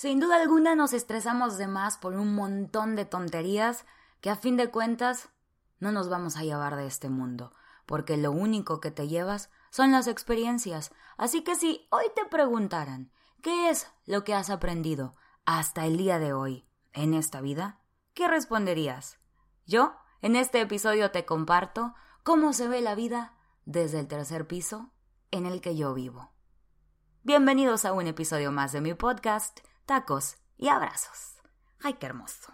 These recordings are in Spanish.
Sin duda alguna nos estresamos de más por un montón de tonterías que a fin de cuentas no nos vamos a llevar de este mundo, porque lo único que te llevas son las experiencias. Así que si hoy te preguntaran ¿qué es lo que has aprendido hasta el día de hoy en esta vida? ¿Qué responderías? Yo, en este episodio te comparto cómo se ve la vida desde el tercer piso en el que yo vivo. Bienvenidos a un episodio más de mi podcast tacos y abrazos. ¡Ay, qué hermoso!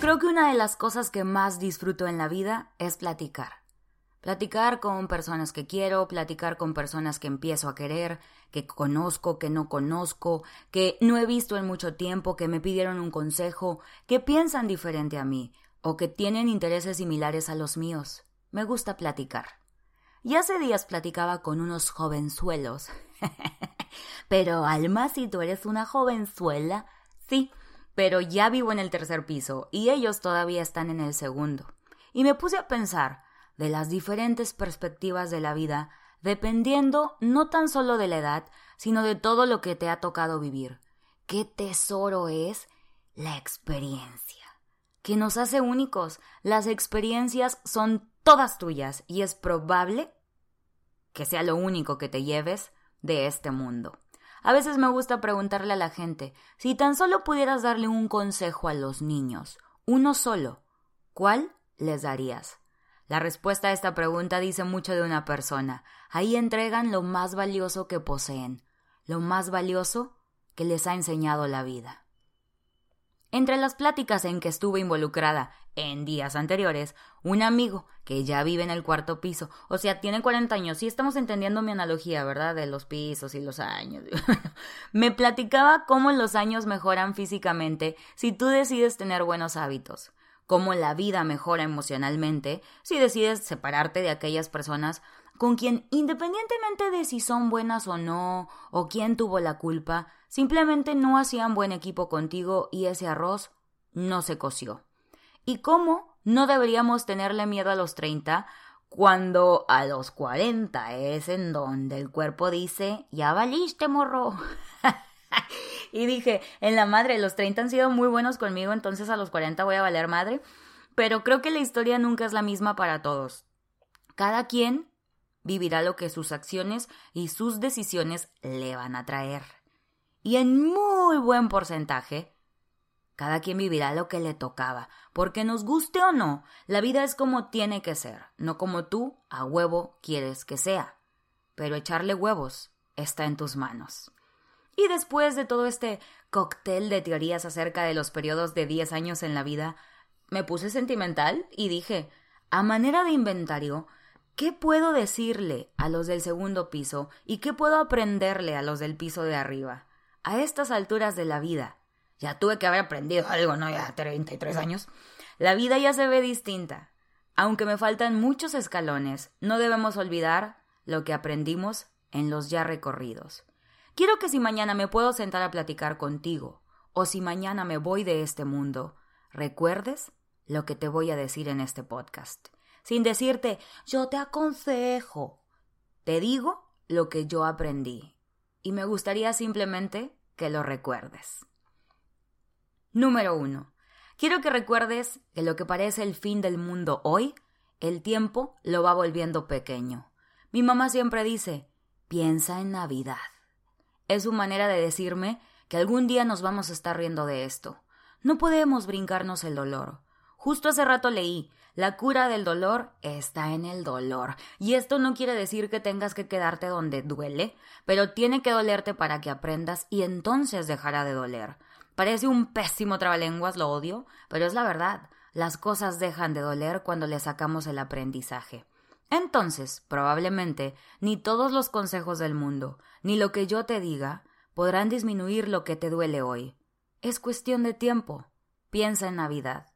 Creo que una de las cosas que más disfruto en la vida es platicar. Platicar con personas que quiero, platicar con personas que empiezo a querer, que conozco, que no conozco, que no he visto en mucho tiempo, que me pidieron un consejo, que piensan diferente a mí o que tienen intereses similares a los míos. Me gusta platicar. Y hace días platicaba con unos jovenzuelos. pero Alma, si tú eres una jovenzuela, sí, pero ya vivo en el tercer piso y ellos todavía están en el segundo. Y me puse a pensar, de las diferentes perspectivas de la vida, dependiendo no tan solo de la edad, sino de todo lo que te ha tocado vivir. Qué tesoro es la experiencia, que nos hace únicos. Las experiencias son todas tuyas y es probable que sea lo único que te lleves de este mundo. A veces me gusta preguntarle a la gente, si tan solo pudieras darle un consejo a los niños, uno solo, ¿cuál les darías? La respuesta a esta pregunta dice mucho de una persona. Ahí entregan lo más valioso que poseen, lo más valioso que les ha enseñado la vida. Entre las pláticas en que estuve involucrada en días anteriores, un amigo que ya vive en el cuarto piso, o sea, tiene 40 años, y estamos entendiendo mi analogía, ¿verdad? De los pisos y los años. me platicaba cómo los años mejoran físicamente si tú decides tener buenos hábitos cómo la vida mejora emocionalmente si decides separarte de aquellas personas con quien, independientemente de si son buenas o no, o quién tuvo la culpa, simplemente no hacían buen equipo contigo y ese arroz no se coció. Y cómo no deberíamos tenerle miedo a los 30 cuando a los 40 es en donde el cuerpo dice, ya valiste, morro. y dije, en la madre, los 30 han sido muy buenos conmigo, entonces a los 40 voy a valer madre. Pero creo que la historia nunca es la misma para todos. Cada quien vivirá lo que sus acciones y sus decisiones le van a traer. Y en muy buen porcentaje, cada quien vivirá lo que le tocaba, porque nos guste o no, la vida es como tiene que ser, no como tú a huevo quieres que sea. Pero echarle huevos está en tus manos. Y después de todo este cóctel de teorías acerca de los periodos de 10 años en la vida, me puse sentimental y dije, a manera de inventario, ¿qué puedo decirle a los del segundo piso y qué puedo aprenderle a los del piso de arriba? A estas alturas de la vida, ya tuve que haber aprendido algo, ¿no? Ya 33 años. La vida ya se ve distinta. Aunque me faltan muchos escalones, no debemos olvidar lo que aprendimos en los ya recorridos. Quiero que si mañana me puedo sentar a platicar contigo, o si mañana me voy de este mundo, recuerdes lo que te voy a decir en este podcast. Sin decirte, yo te aconsejo. Te digo lo que yo aprendí. Y me gustaría simplemente que lo recuerdes. Número uno. Quiero que recuerdes que lo que parece el fin del mundo hoy, el tiempo lo va volviendo pequeño. Mi mamá siempre dice, piensa en Navidad. Es su manera de decirme que algún día nos vamos a estar riendo de esto. No podemos brincarnos el dolor. Justo hace rato leí, la cura del dolor está en el dolor. Y esto no quiere decir que tengas que quedarte donde duele, pero tiene que dolerte para que aprendas y entonces dejará de doler. Parece un pésimo trabalenguas, lo odio, pero es la verdad. Las cosas dejan de doler cuando le sacamos el aprendizaje. Entonces, probablemente, ni todos los consejos del mundo, ni lo que yo te diga, podrán disminuir lo que te duele hoy. Es cuestión de tiempo. Piensa en Navidad.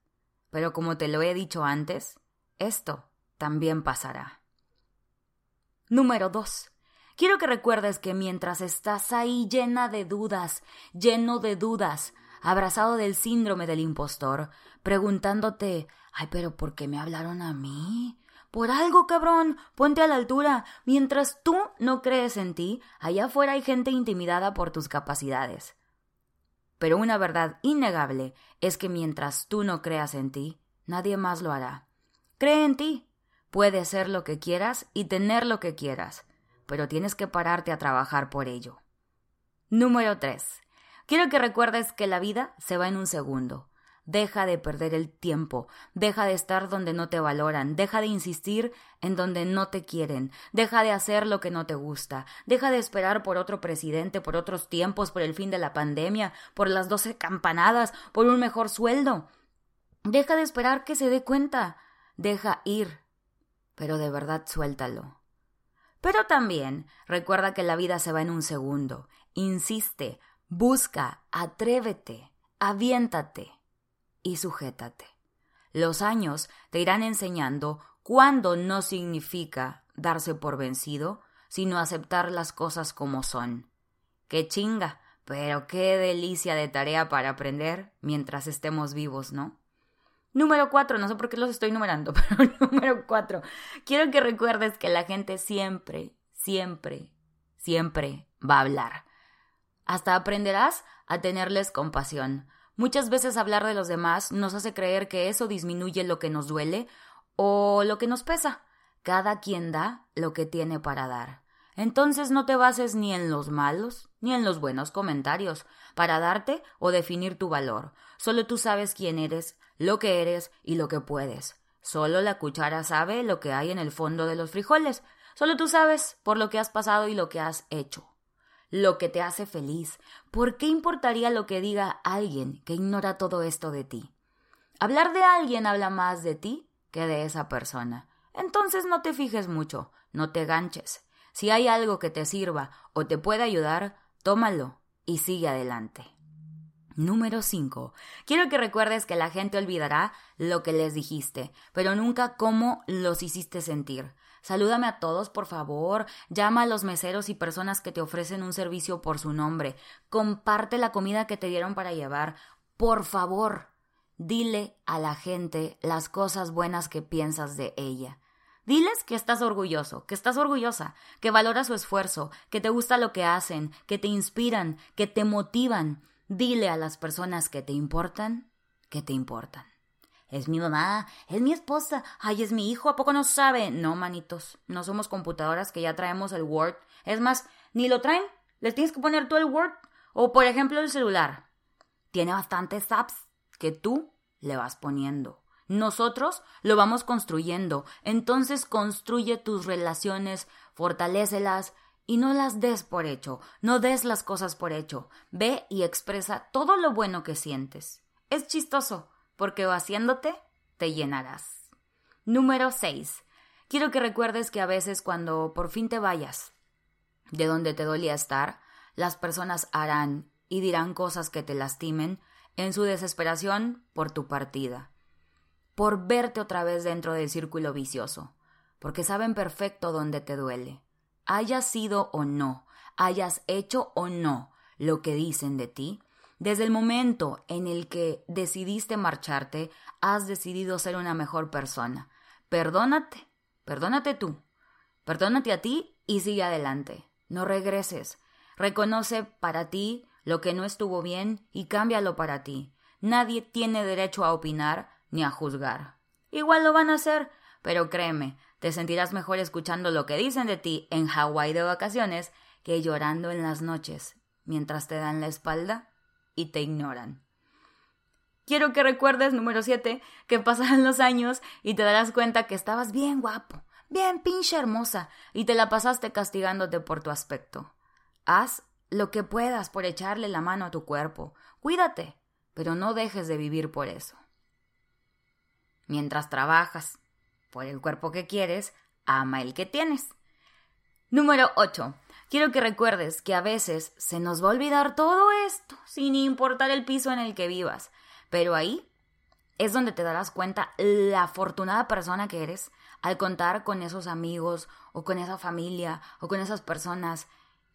Pero como te lo he dicho antes, esto también pasará. Número 2. Quiero que recuerdes que mientras estás ahí llena de dudas, lleno de dudas, abrazado del síndrome del impostor, preguntándote, ay, pero ¿por qué me hablaron a mí? Por algo, cabrón, ponte a la altura. Mientras tú no crees en ti, allá afuera hay gente intimidada por tus capacidades. Pero una verdad innegable es que mientras tú no creas en ti, nadie más lo hará. Cree en ti. Puedes ser lo que quieras y tener lo que quieras, pero tienes que pararte a trabajar por ello. Número 3. Quiero que recuerdes que la vida se va en un segundo. Deja de perder el tiempo, deja de estar donde no te valoran, deja de insistir en donde no te quieren, deja de hacer lo que no te gusta, deja de esperar por otro presidente, por otros tiempos, por el fin de la pandemia, por las doce campanadas, por un mejor sueldo. Deja de esperar que se dé cuenta, deja ir, pero de verdad suéltalo. Pero también recuerda que la vida se va en un segundo. Insiste, busca, atrévete, aviéntate y sujétate. Los años te irán enseñando cuándo no significa darse por vencido, sino aceptar las cosas como son. Qué chinga, pero qué delicia de tarea para aprender mientras estemos vivos, ¿no? Número cuatro, no sé por qué los estoy numerando, pero número cuatro, quiero que recuerdes que la gente siempre, siempre, siempre va a hablar. Hasta aprenderás a tenerles compasión, Muchas veces hablar de los demás nos hace creer que eso disminuye lo que nos duele o lo que nos pesa. Cada quien da lo que tiene para dar. Entonces no te bases ni en los malos ni en los buenos comentarios para darte o definir tu valor. Solo tú sabes quién eres, lo que eres y lo que puedes. Solo la cuchara sabe lo que hay en el fondo de los frijoles. Solo tú sabes por lo que has pasado y lo que has hecho lo que te hace feliz. ¿Por qué importaría lo que diga alguien que ignora todo esto de ti? Hablar de alguien habla más de ti que de esa persona. Entonces no te fijes mucho, no te ganches. Si hay algo que te sirva o te puede ayudar, tómalo y sigue adelante. Número 5. Quiero que recuerdes que la gente olvidará lo que les dijiste, pero nunca cómo los hiciste sentir. Salúdame a todos, por favor. Llama a los meseros y personas que te ofrecen un servicio por su nombre. Comparte la comida que te dieron para llevar. Por favor, dile a la gente las cosas buenas que piensas de ella. Diles que estás orgulloso, que estás orgullosa, que valoras su esfuerzo, que te gusta lo que hacen, que te inspiran, que te motivan. Dile a las personas que te importan que te importan. Es mi mamá, es mi esposa, ay, es mi hijo, ¿a poco no sabe? No, manitos, no somos computadoras que ya traemos el Word. Es más, ni lo traen, les tienes que poner tú el Word. O, por ejemplo, el celular. Tiene bastantes apps que tú le vas poniendo. Nosotros lo vamos construyendo. Entonces construye tus relaciones, fortalécelas y no las des por hecho. No des las cosas por hecho. Ve y expresa todo lo bueno que sientes. Es chistoso porque vaciándote te llenarás. Número 6. Quiero que recuerdes que a veces cuando por fin te vayas de donde te dolía estar, las personas harán y dirán cosas que te lastimen en su desesperación por tu partida, por verte otra vez dentro del círculo vicioso, porque saben perfecto dónde te duele. Hayas sido o no, hayas hecho o no lo que dicen de ti, desde el momento en el que decidiste marcharte, has decidido ser una mejor persona. Perdónate, perdónate tú, perdónate a ti y sigue adelante. No regreses. Reconoce para ti lo que no estuvo bien y cámbialo para ti. Nadie tiene derecho a opinar ni a juzgar. Igual lo van a hacer, pero créeme, te sentirás mejor escuchando lo que dicen de ti en Hawái de vacaciones que llorando en las noches mientras te dan la espalda y te ignoran. Quiero que recuerdes, número 7, que pasarán los años y te darás cuenta que estabas bien guapo, bien pinche hermosa, y te la pasaste castigándote por tu aspecto. Haz lo que puedas por echarle la mano a tu cuerpo. Cuídate, pero no dejes de vivir por eso. Mientras trabajas por el cuerpo que quieres, ama el que tienes. Número 8. Quiero que recuerdes que a veces se nos va a olvidar todo esto, sin importar el piso en el que vivas. Pero ahí es donde te darás cuenta la afortunada persona que eres al contar con esos amigos o con esa familia o con esas personas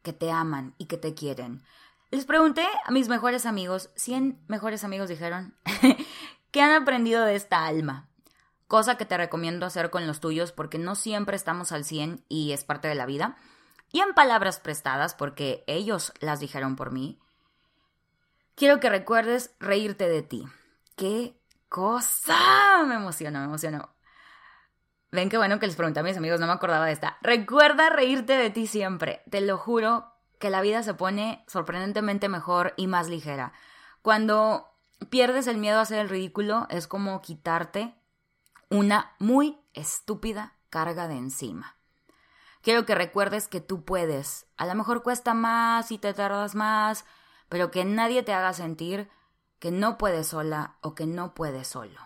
que te aman y que te quieren. Les pregunté a mis mejores amigos, 100 mejores amigos dijeron, ¿qué han aprendido de esta alma? Cosa que te recomiendo hacer con los tuyos porque no siempre estamos al 100 y es parte de la vida. Y en palabras prestadas, porque ellos las dijeron por mí, quiero que recuerdes reírte de ti. ¡Qué cosa! Me emocionó, me emocionó. Ven qué bueno que les pregunté a mis amigos, no me acordaba de esta. Recuerda reírte de ti siempre. Te lo juro que la vida se pone sorprendentemente mejor y más ligera. Cuando pierdes el miedo a hacer el ridículo, es como quitarte una muy estúpida carga de encima. Quiero que recuerdes que tú puedes. A lo mejor cuesta más y te tardas más, pero que nadie te haga sentir que no puedes sola o que no puedes solo.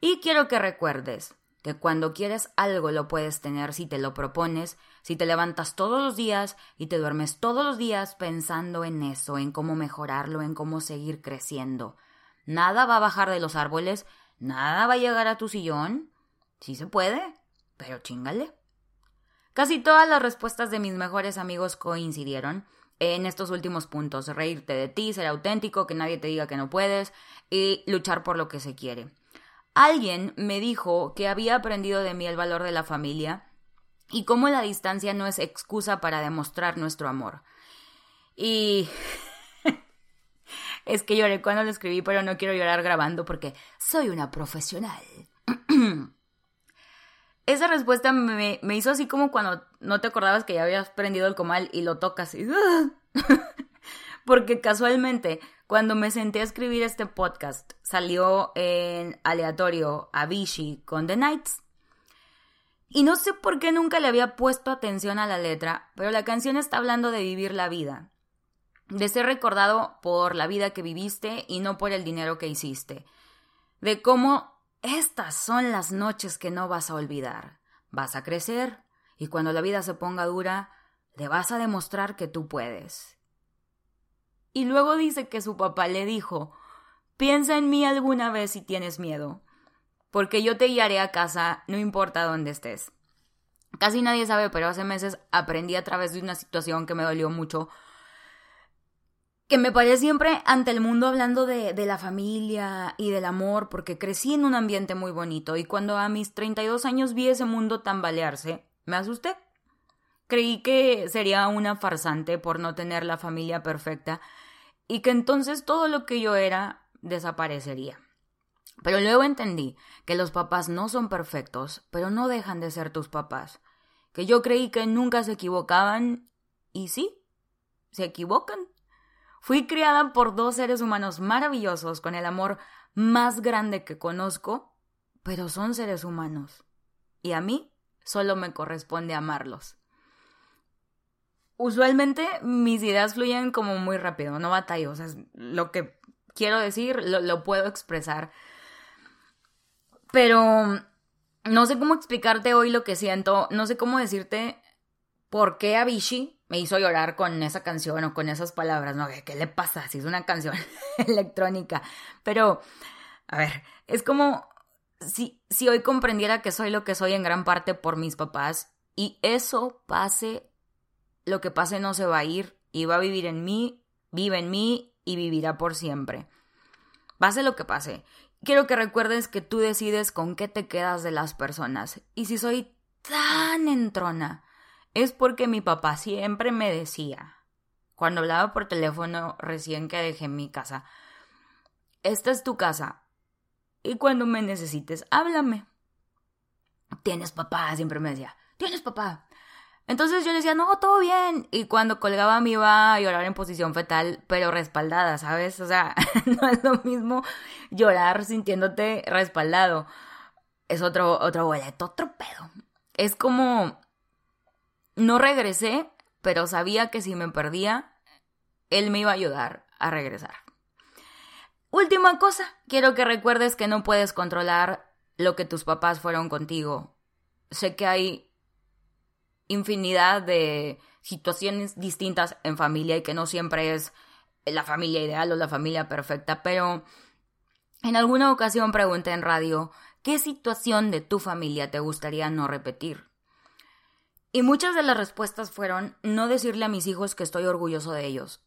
Y quiero que recuerdes que cuando quieres algo lo puedes tener si te lo propones, si te levantas todos los días y te duermes todos los días pensando en eso, en cómo mejorarlo, en cómo seguir creciendo. Nada va a bajar de los árboles, nada va a llegar a tu sillón. Sí se puede, pero chingale. Casi todas las respuestas de mis mejores amigos coincidieron en estos últimos puntos. Reírte de ti, ser auténtico, que nadie te diga que no puedes y luchar por lo que se quiere. Alguien me dijo que había aprendido de mí el valor de la familia y cómo la distancia no es excusa para demostrar nuestro amor. Y es que lloré cuando lo escribí, pero no quiero llorar grabando porque soy una profesional. Esa respuesta me, me, hizo así como cuando no te acordabas que ya habías prendido el comal y lo tocas y... porque casualmente cuando me senté a escribir este podcast, salió en aleatorio Avicii con The Nights. Y no sé por qué nunca le había puesto atención a la letra, pero la canción está hablando de vivir la vida, de ser recordado por la vida que viviste y no por el dinero que hiciste, de cómo estas son las noches que no vas a olvidar. Vas a crecer y cuando la vida se ponga dura, le vas a demostrar que tú puedes. Y luego dice que su papá le dijo, piensa en mí alguna vez si tienes miedo, porque yo te guiaré a casa, no importa dónde estés. Casi nadie sabe, pero hace meses aprendí a través de una situación que me dolió mucho, que me paré siempre ante el mundo hablando de, la familia y del amor, porque crecí en un ambiente muy bonito y cuando a mis 32 años vi ese mundo tambalearse, me asusté. Creí que sería una farsante por no tener la familia perfecta y que entonces todo lo que yo era desaparecería. Pero luego entendí que los papás no son perfectos, pero no dejan de ser tus papás. Que yo creí que nunca se equivocaban y sí, se equivocan. Fui criada por dos seres humanos maravillosos con el amor más grande que conozco, pero son seres humanos. Y a mí solo me corresponde amarlos. Usualmente mis ideas fluyen como muy rápido, no batallo, o sea, lo que quiero decir lo, puedo expresar. Pero no sé cómo explicarte hoy lo que siento, no sé cómo decirte por qué Avicii me hizo llorar con esa canción o con esas palabras, ¿no? ¿Qué le pasa si es una canción electrónica? Pero, a ver, es como si, si hoy comprendiera que soy lo que soy en gran parte por mis papás y eso pase lo que pase no se va a ir y va a vivir en mí, vive en mí y vivirá por siempre. Pase lo que pase. Quiero que recuerdes que tú decides con qué te quedas de las personas. Y si soy tan entrona, es porque mi papá siempre me decía, cuando hablaba por teléfono recién que dejé mi casa, esta es tu casa. Y cuando me necesites, háblame. Tienes papá, siempre me decía, tienes papá. Entonces yo le decía, no, todo bien. Y cuando colgaba me iba a llorar en posición fetal, pero respaldada, ¿sabes? O sea, no es lo mismo llorar sintiéndote respaldado. Es otro, otro boleto, otro pedo. Es como, no regresé, pero sabía que si me perdía, él me iba a ayudar a regresar. Última cosa, quiero que recuerdes que no puedes controlar lo que tus papás fueron contigo. Sé que hay infinidad de situaciones distintas en familia y que no siempre es la familia ideal o la familia perfecta, pero en alguna ocasión pregunté en radio ¿Qué situación de tu familia te gustaría no repetir? Y muchas de las respuestas fueron no decirle a mis hijos que estoy orgulloso de ellos.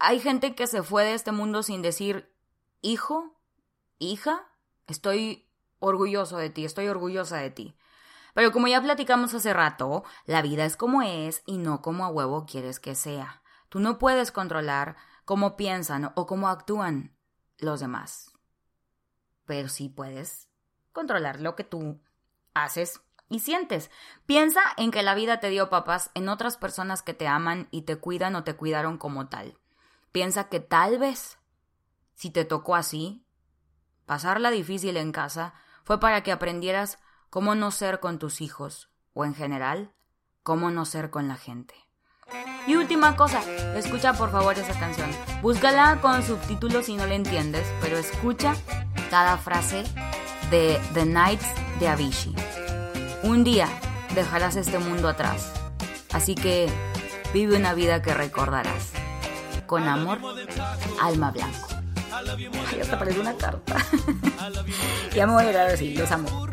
Hay gente que se fue de este mundo sin decir, hijo, hija, estoy orgulloso de ti, estoy orgullosa de ti. Pero como ya platicamos hace rato, la vida es como es y no como a huevo quieres que sea. Tú no puedes controlar cómo piensan o cómo actúan los demás. Pero sí puedes controlar lo que tú haces y sientes. Piensa en que la vida te dio papás en otras personas que te aman y te cuidan o te cuidaron como tal. Piensa que tal vez, si te tocó así, pasarla difícil en casa fue para que aprendieras cómo no ser con tus hijos, o en general, cómo no ser con la gente. Y última cosa, escucha por favor esa canción. Búscala con subtítulos si no la entiendes, pero escucha cada frase de The Nights de Avicii. Un día dejarás este mundo atrás, así que vive una vida que recordarás. Con amor, Alma Blanco. Ay, hasta parece una carta. ya me voy a ir a los amo.